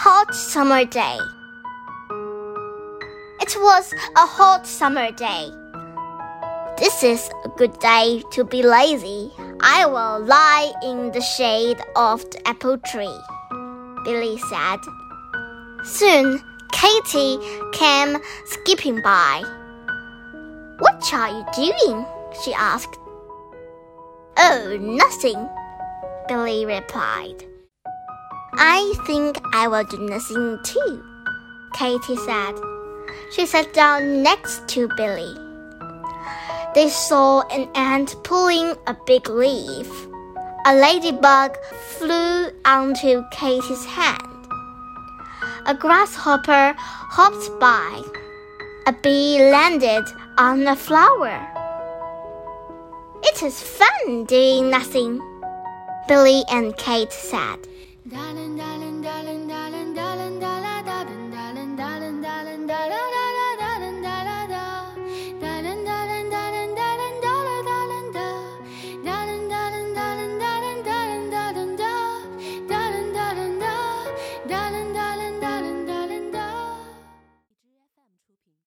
hot summer day. It was a hot summer day. This is a good day to be lazy. I will lie in the shade of the apple tree, Billy said. Soon, Katy came skipping by. What are you doing? she asked. Oh, nothing, Billy replied. I think I will do nothing too, Katy said. She sat down next to Billy. They saw an ant pulling a big leaf. A ladybug flew onto Katy's hand. A grasshopper hopped by. A bee landed on a flower. It is fun doing nothing, Billy and Kate said. Darling, darling, darling, darling,